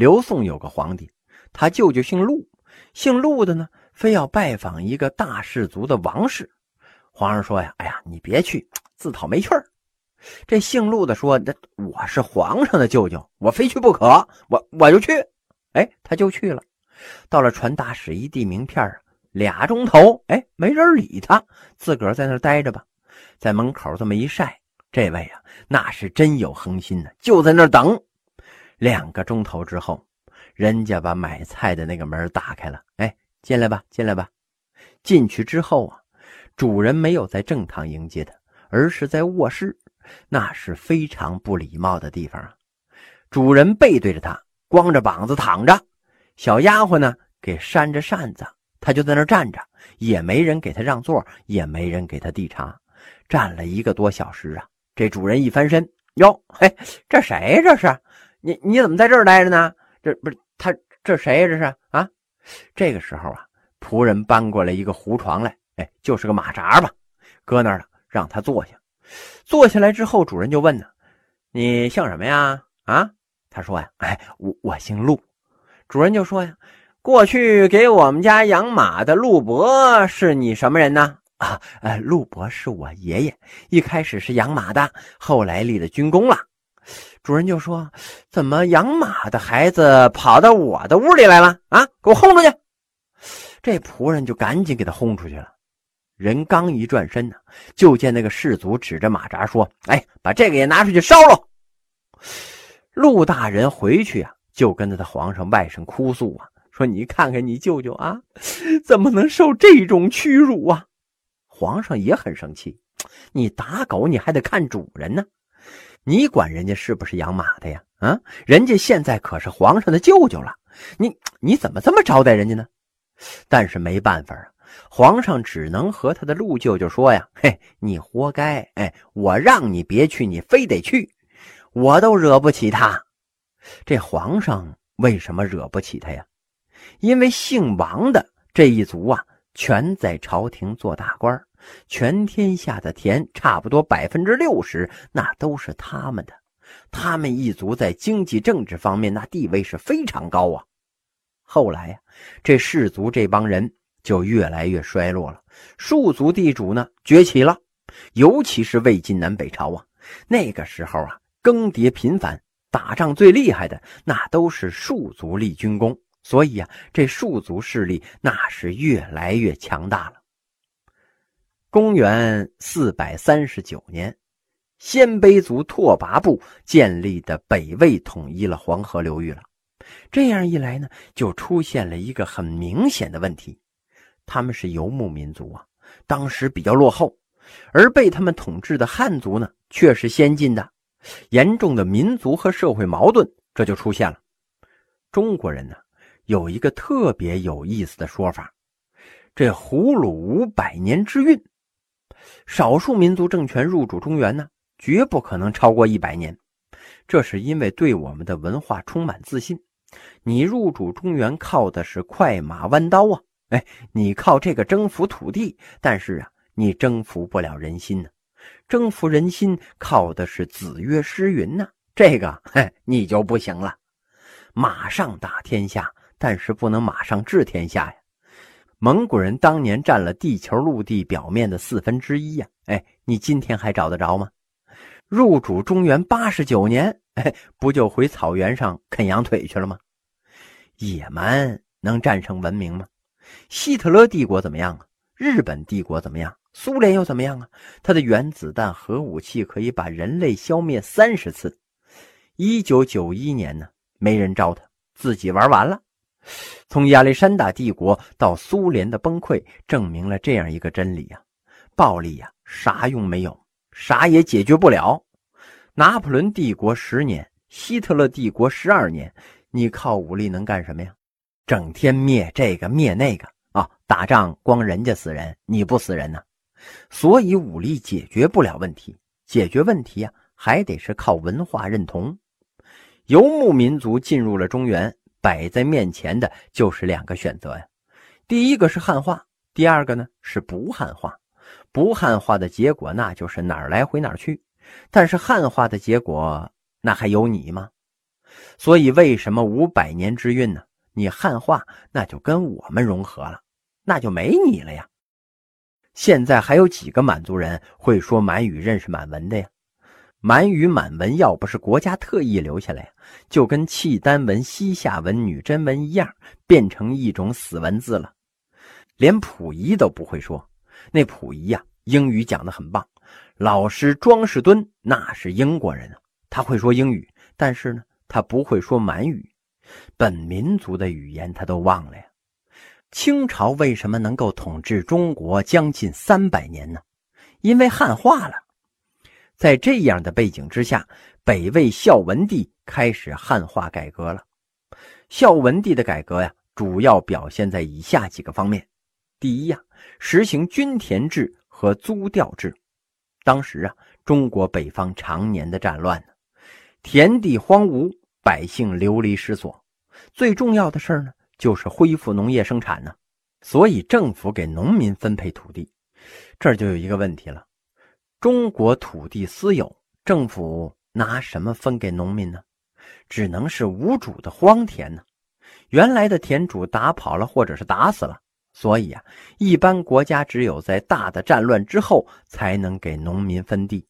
刘宋有个皇帝，他舅舅姓陆，姓陆的呢，非要拜访一个大氏族的王室。皇上说呀：“哎呀，你别去，自讨没趣儿。”这姓陆的说：“那我是皇上的舅舅，我非去不可，我我就去。”哎，他就去了。到了传达使一递名片啊，俩钟头，哎，没人理他，自个儿在那待着吧。在门口这么一晒，这位啊，那是真有恒心呢，就在那等。两个钟头之后，人家把买菜的那个门打开了，哎，进来吧，进来吧。进去之后啊，主人没有在正堂迎接他，而是在卧室。那是非常不礼貌的地方啊！主人背对着他，光着膀子躺着，小丫鬟呢给扇着扇子，他就在那站着，也没人给他让座，也没人给他递茶，站了一个多小时啊！这主人一翻身，哟，嘿，这谁？这是你？你怎么在这儿待着呢？这不是他？这谁呀？这是啊？这个时候啊，仆人搬过来一个胡床来，哎，就是个马扎吧，搁那儿了，让他坐下。坐下来之后，主人就问呢：“你姓什么呀？”啊，他说呀：“哎，我我姓陆。”主人就说呀：“过去给我们家养马的陆伯是你什么人呢？”啊，呃，陆伯是我爷爷，一开始是养马的，后来立了军功了。主人就说：“怎么养马的孩子跑到我的屋里来了？啊，给我轰出去！”这仆人就赶紧给他轰出去了。人刚一转身呢，就见那个士卒指着马扎说：“哎，把这个也拿出去烧了。”陆大人回去啊，就跟着他皇上外甥哭诉啊，说：“你看看你舅舅啊，怎么能受这种屈辱啊？”皇上也很生气：“你打狗，你还得看主人呢，你管人家是不是养马的呀？啊，人家现在可是皇上的舅舅了，你你怎么这么招待人家呢？”但是没办法啊。皇上只能和他的陆舅舅说呀：“嘿，你活该！哎，我让你别去，你非得去，我都惹不起他。这皇上为什么惹不起他呀？因为姓王的这一族啊，全在朝廷做大官，全天下的田差不多百分之六十，那都是他们的。他们一族在经济政治方面那地位是非常高啊。后来呀，这氏族这帮人。”就越来越衰落了，庶族地主呢崛起了，尤其是魏晋南北朝啊，那个时候啊更迭频繁，打仗最厉害的那都是庶族立军功，所以啊这庶族势力那是越来越强大了。公元四百三十九年，鲜卑族拓跋部建立的北魏统一了黄河流域了，这样一来呢，就出现了一个很明显的问题。他们是游牧民族啊，当时比较落后，而被他们统治的汉族呢，却是先进的。严重的民族和社会矛盾这就出现了。中国人呢，有一个特别有意思的说法：这胡虏五百年之运，少数民族政权入主中原呢，绝不可能超过一百年。这是因为对我们的文化充满自信。你入主中原靠的是快马弯刀啊。哎，你靠这个征服土地，但是啊，你征服不了人心呢。征服人心靠的是子曰诗云呢，这个嘿，你就不行了。马上打天下，但是不能马上治天下呀。蒙古人当年占了地球陆地表面的四分之一呀，哎，你今天还找得着吗？入主中原八十九年，哎，不就回草原上啃羊腿去了吗？野蛮能战胜文明吗？希特勒帝国怎么样啊？日本帝国怎么样？苏联又怎么样啊？它的原子弹核武器可以把人类消灭三十次。一九九一年呢，没人招他，自己玩完了。从亚历山大帝国到苏联的崩溃，证明了这样一个真理呀：暴力呀，啥用没有，啥也解决不了。拿破仑帝国十年，希特勒帝国十二年，你靠武力能干什么呀？整天灭这个灭那个啊！打仗光人家死人，你不死人呢？所以武力解决不了问题，解决问题啊，还得是靠文化认同。游牧民族进入了中原，摆在面前的就是两个选择呀。第一个是汉化，第二个呢是不汉化。不汉化的结果，那就是哪儿来回哪儿去。但是汉化的结果，那还有你吗？所以为什么五百年之运呢？你汉化那就跟我们融合了，那就没你了呀。现在还有几个满族人会说满语、认识满文的呀？满语、满文要不是国家特意留下来，就跟契丹文、西夏文、女真文一样，变成一种死文字了。连溥仪都不会说，那溥仪呀，英语讲得很棒。老师庄士敦那是英国人啊，他会说英语，但是呢，他不会说满语，本民族的语言他都忘了呀。清朝为什么能够统治中国将近三百年呢？因为汉化了。在这样的背景之下，北魏孝文帝开始汉化改革了。孝文帝的改革呀，主要表现在以下几个方面：第一呀，实行均田制和租调制。当时啊，中国北方常年的战乱呢，田地荒芜，百姓流离失所，最重要的事呢，就是恢复农业生产呢。所以政府给农民分配土地，这就有一个问题了。中国土地私有，政府拿什么分给农民呢？只能是无主的荒田呢。原来的田主打跑了，或者是打死了，所以啊，一般国家只有在大的战乱之后才能给农民分地。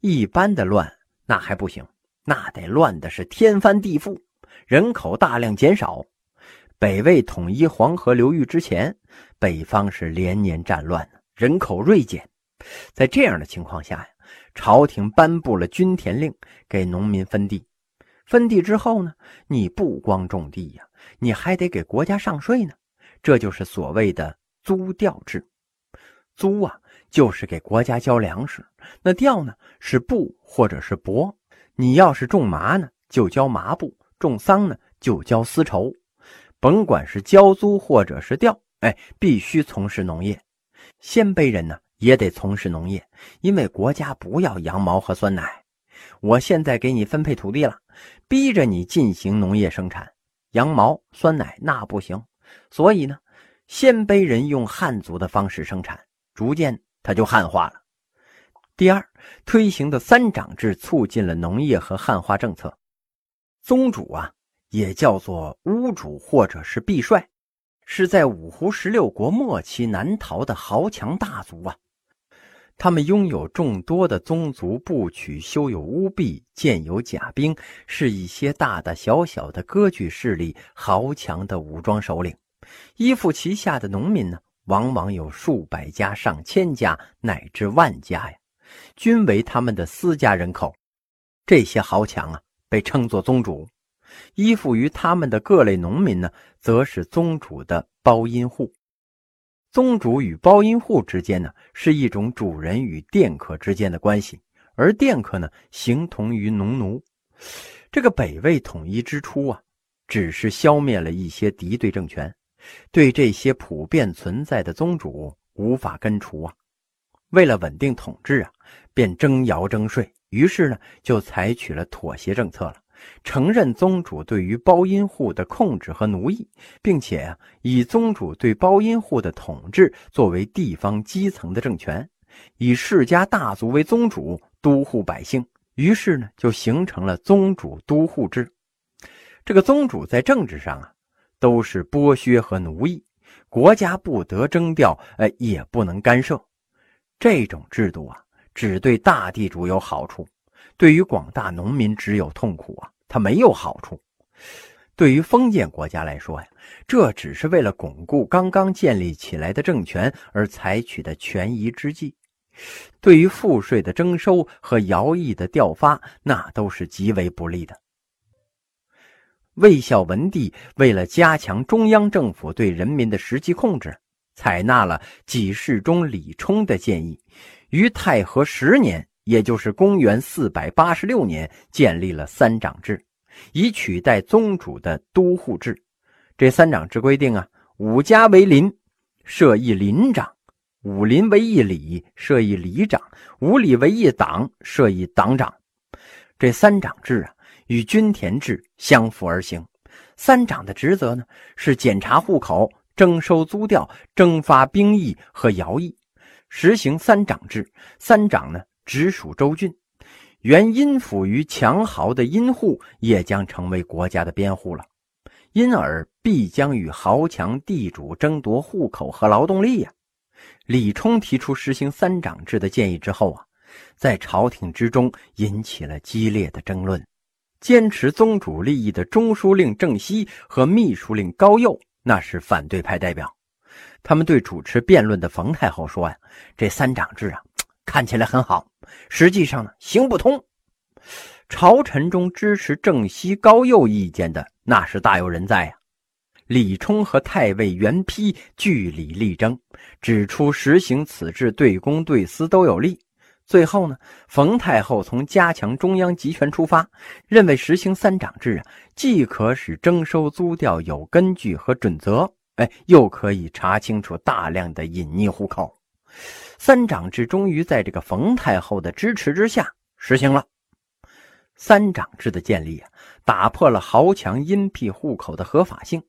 一般的乱那还不行，那得乱的是天翻地覆，人口大量减少。北魏统一黄河流域之前，北方是连年战乱，人口锐减。在这样的情况下呀，朝廷颁布了均田令，给农民分地。分地之后呢，你不光种地呀，你还得给国家上税呢。这就是所谓的租调制。租啊，就是给国家交粮食；那调呢，是布或者是帛。你要是种麻呢，就交麻布；种桑呢，就交丝绸。甭管是交租或者是调，哎，必须从事农业。鲜卑人呢？也得从事农业，因为国家不要羊毛和酸奶。我现在给你分配土地了，逼着你进行农业生产，羊毛、酸奶那不行。所以呢，鲜卑人用汉族的方式生产，逐渐他就汉化了。第二，推行的三长制促进了农业和汉化政策。宗主啊，也叫做巫主或者是毕帅，是在五胡十六国末期南逃的豪强大族啊。他们拥有众多的宗族部曲，修有屋壁，建有甲兵，是一些大大小小的割据势力豪强的武装首领。依附旗下的农民呢，往往有数百家、上千家，乃至万家呀，均为他们的私家人口。这些豪强啊，被称作宗主。依附于他们的各类农民呢，则是宗主的包阴户。宗主与包阴户之间呢，是一种主人与佃客之间的关系，而佃客呢，形同于农奴。这个北魏统一之初啊，只是消灭了一些敌对政权，对这些普遍存在的宗主无法根除啊。为了稳定统治啊，便征徭征税，于是呢，就采取了妥协政策了。承认宗主对于包阴户的控制和奴役，并且啊，以宗主对包阴户的统治作为地方基层的政权，以世家大族为宗主督护百姓，于是呢，就形成了宗主都护制。这个宗主在政治上啊，都是剥削和奴役，国家不得征调，哎，也不能干涉。这种制度啊，只对大地主有好处。对于广大农民只有痛苦啊，它没有好处。对于封建国家来说呀，这只是为了巩固刚刚建立起来的政权而采取的权宜之计。对于赋税的征收和徭役的调发，那都是极为不利的。魏孝文帝为了加强中央政府对人民的实际控制，采纳了给事中李冲的建议，于太和十年。也就是公元四百八十六年，建立了三长制，以取代宗主的都护制。这三长制规定啊，五家为邻，设一邻长；五邻为一里，设一里长；五里为一党，设一党长。这三长制啊，与均田制相辅而行。三长的职责呢，是检查户口、征收租调、征发兵役和徭役。实行三长制，三长呢。直属州郡，原阴府于强豪的阴户也将成为国家的边户了，因而必将与豪强地主争夺户口和劳动力呀。李冲提出实行三长制的建议之后啊，在朝廷之中引起了激烈的争论。坚持宗主利益的中书令郑熙和秘书令高佑那是反对派代表，他们对主持辩论的冯太后说呀：“这三长制啊，看起来很好，实际上呢行不通。”朝臣中支持郑西、高佑意见的那是大有人在呀。李冲和太尉袁丕据理力争，指出实行此制对公对私都有利。最后呢，冯太后从加强中央集权出发，认为实行三长制啊，既可使征收租调有根据和准则，哎，又可以查清楚大量的隐匿户口。三长制终于在这个冯太后的支持之下实行了。三长制的建立啊，打破了豪强荫庇户口的合法性。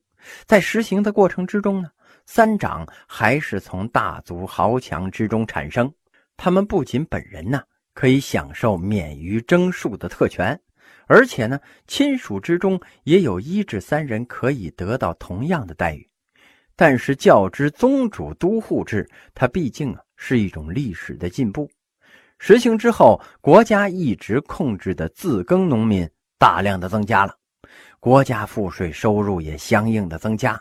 在实行的过程之中呢，三长还是从大族豪强之中产生。他们不仅本人呢可以享受免于征税的特权，而且呢亲属之中也有一至三人可以得到同样的待遇。但是较之宗主都护制，它毕竟啊是一种历史的进步。实行之后，国家一直控制的自耕农民大量的增加了，国家赋税收入也相应的增加，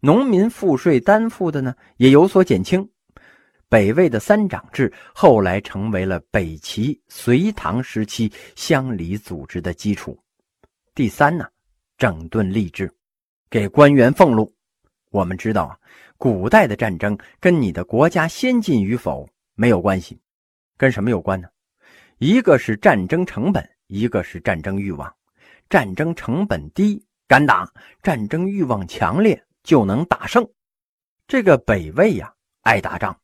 农民赋税担负的呢也有所减轻。北魏的三长制后来成为了北齐、隋唐时期乡里组织的基础。第三呢，整顿吏治，给官员俸禄。我们知道啊，古代的战争跟你的国家先进与否没有关系，跟什么有关呢？一个是战争成本，一个是战争欲望。战争成本低，敢打；战争欲望强烈，就能打胜。这个北魏呀，爱打仗。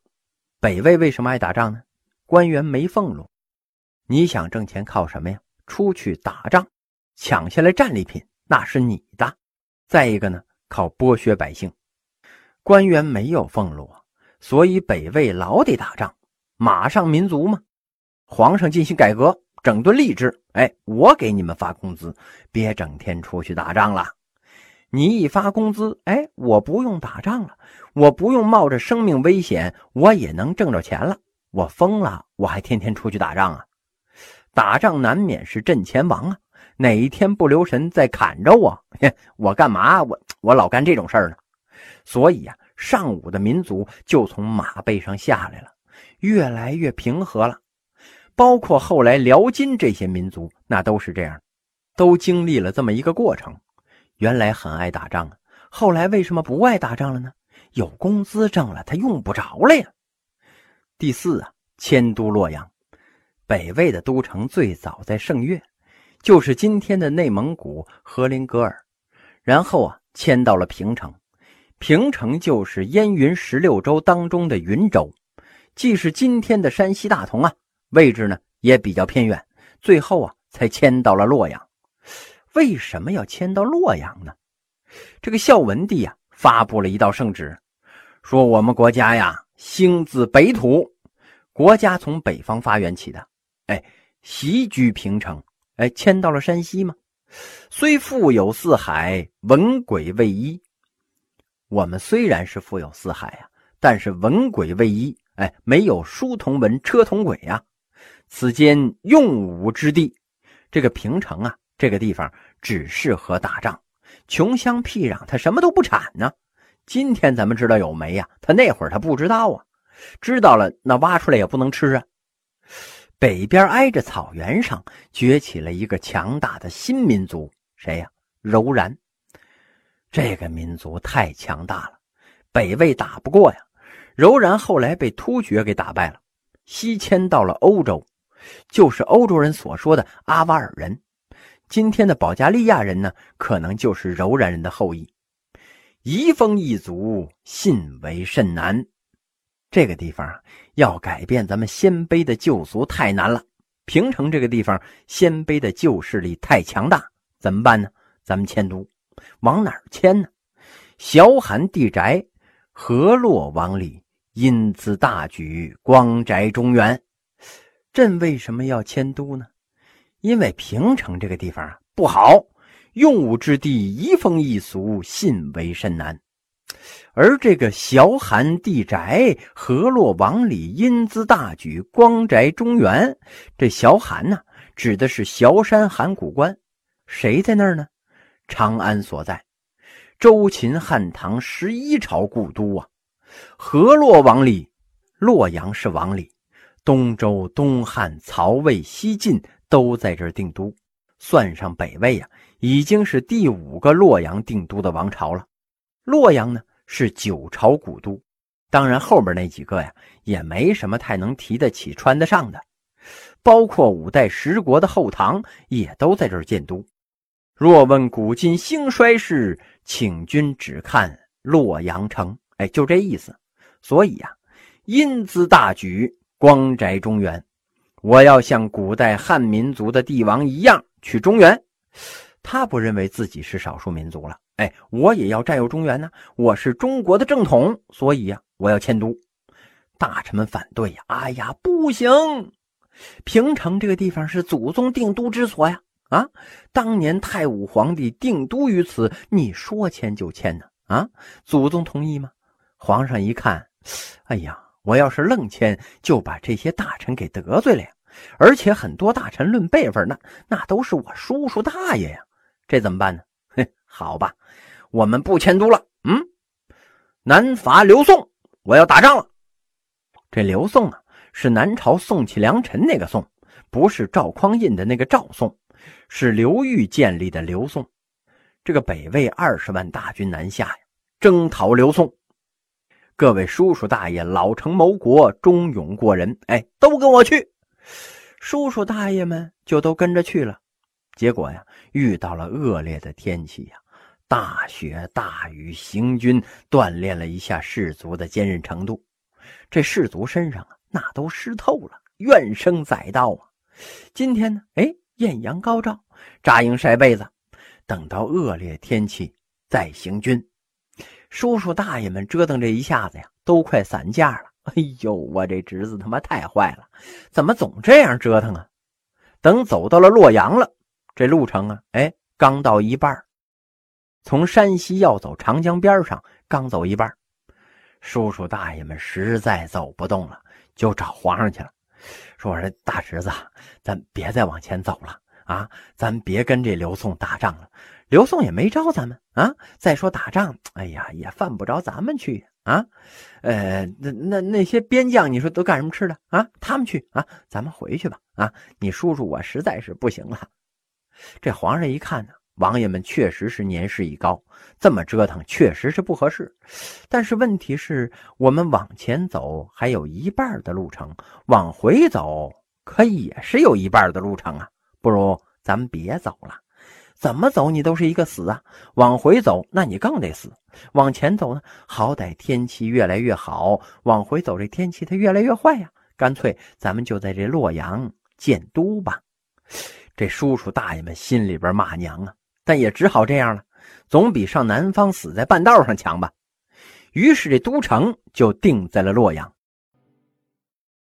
北魏为什么爱打仗呢？官员没俸禄，你想挣钱靠什么呀？出去打仗，抢下来战利品，那是你的。再一个呢，靠剥削百姓。官员没有俸禄，所以北魏老得打仗，马上民族嘛。皇上进行改革，整顿吏治，哎，我给你们发工资，别整天出去打仗了。你一发工资，哎，我不用打仗了，我不用冒着生命危险，我也能挣着钱了。我疯了，我还天天出去打仗啊？打仗难免是阵前亡啊，哪一天不留神再砍着我，我干嘛？我我老干这种事儿呢？所以呀，上午的民族就从马背上下来了，越来越平和了。包括后来辽金这些民族，那都是这样，都经历了这么一个过程。原来很爱打仗啊，后来为什么不爱打仗了呢？有工资挣了，他用不着了呀。第四啊，迁都洛阳。北魏的都城最早在盛岳，就是今天的内蒙古和林格尔，然后啊迁到了平城。平城就是燕云十六州当中的云州，既是今天的山西大同啊，位置呢也比较偏远。最后啊才迁到了洛阳。为什么要迁到洛阳呢？这个孝文帝呀，发布了一道圣旨，说我们国家呀，兴自北土，国家从北方发源起的，哎，袭居平城，哎，迁到了山西嘛？虽富有四海，文轨未一。我们虽然是富有四海呀，但是文轨未一，哎，没有书同文，车同轨呀。此间用武之地，这个平城啊。这个地方只适合打仗，穷乡僻壤，他什么都不产呢。今天咱们知道有煤呀，他那会儿他不知道啊，知道了那挖出来也不能吃啊。北边挨着草原上崛起了一个强大的新民族，谁呀？柔然。这个民族太强大了，北魏打不过呀。柔然后来被突厥给打败了，西迁到了欧洲，就是欧洲人所说的阿瓦尔人。今天的保加利亚人呢，可能就是柔然人的后裔。移风易俗，信为甚难。这个地方啊，要改变咱们鲜卑的旧俗太难了。平城这个地方，鲜卑的旧势力太强大，怎么办呢？咱们迁都，往哪儿迁呢？小罕地宅，河洛王里，因兹大举，光宅中原。朕为什么要迁都呢？因为平城这个地方啊不好，用武之地，移风易俗，信为甚难。而这个小罕地宅，河洛王里，英姿大举，光宅中原。这小罕呢，指的是崤山函谷关。谁在那儿呢？长安所在，周秦汉唐十一朝故都啊。河洛王里，洛阳是王里，东周、东汉、曹魏、西晋都在这儿定都。算上北魏呀，已经是第五个洛阳定都的王朝了。洛阳呢？是九朝古都，当然后边那几个呀，也没什么太能提得起、穿得上的，包括五代十国的后唐，也都在这儿建都。若问古今兴衰事，请君只看洛阳城。哎，就这意思。所以呀，因兹大举，光宅中原。我要像古代汉民族的帝王一样去中原。他不认为自己是少数民族了。哎，我也要占有中原呢！我是中国的正统，所以呀，我要迁都。大臣们反对呀！哎呀，不行！平城这个地方是祖宗定都之所呀！啊，当年太武皇帝定都于此，你说迁就迁呢？啊，祖宗同意吗？皇上一看，哎呀，我要是愣迁，就把这些大臣给得罪了呀！而且很多大臣论辈分，那那都是我叔叔大爷呀！这怎么办呢？嘿，好吧。我们不迁都了，嗯，南伐刘宋，我要打仗了。这刘宋啊，是南朝宋齐梁陈那个宋，不是赵匡胤的那个赵宋，是刘裕建立的刘宋。这个北魏二十万大军南下呀，征讨刘宋。各位叔叔大爷，老成谋国，忠勇过人，哎，都跟我去。叔叔大爷们就都跟着去了。结果呀，遇到了恶劣的天气呀。大雪大雨，行军锻炼了一下士卒的坚韧程度。这士卒身上啊，那都湿透了，怨声载道啊。今天呢，哎，艳阳高照，扎营晒被子，等到恶劣天气再行军。叔叔大爷们折腾这一下子呀，都快散架了。哎呦，我这侄子他妈太坏了，怎么总这样折腾啊？等走到了洛阳了，这路程啊，哎，刚到一半从山西要走长江边上，刚走一半，叔叔大爷们实在走不动了，就找皇上去了，说：“我说大侄子，咱别再往前走了啊，咱别跟这刘宋打仗了。刘宋也没招咱们啊。再说打仗，哎呀，也犯不着咱们去啊。呃，那那那些边将，你说都干什么吃的啊？他们去啊，咱们回去吧。啊，你叔叔我实在是不行了。这皇上一看呢。”王爷们确实是年事已高，这么折腾确实是不合适。但是问题是我们往前走还有一半的路程，往回走可也是有一半的路程啊。不如咱们别走了，怎么走你都是一个死啊。往回走，那你更得死；往前走呢，好歹天气越来越好。往回走，这天气它越来越坏呀。干脆咱们就在这洛阳建都吧。这叔叔大爷们心里边骂娘啊！但也只好这样了，总比上南方死在半道上强吧。于是这都城就定在了洛阳。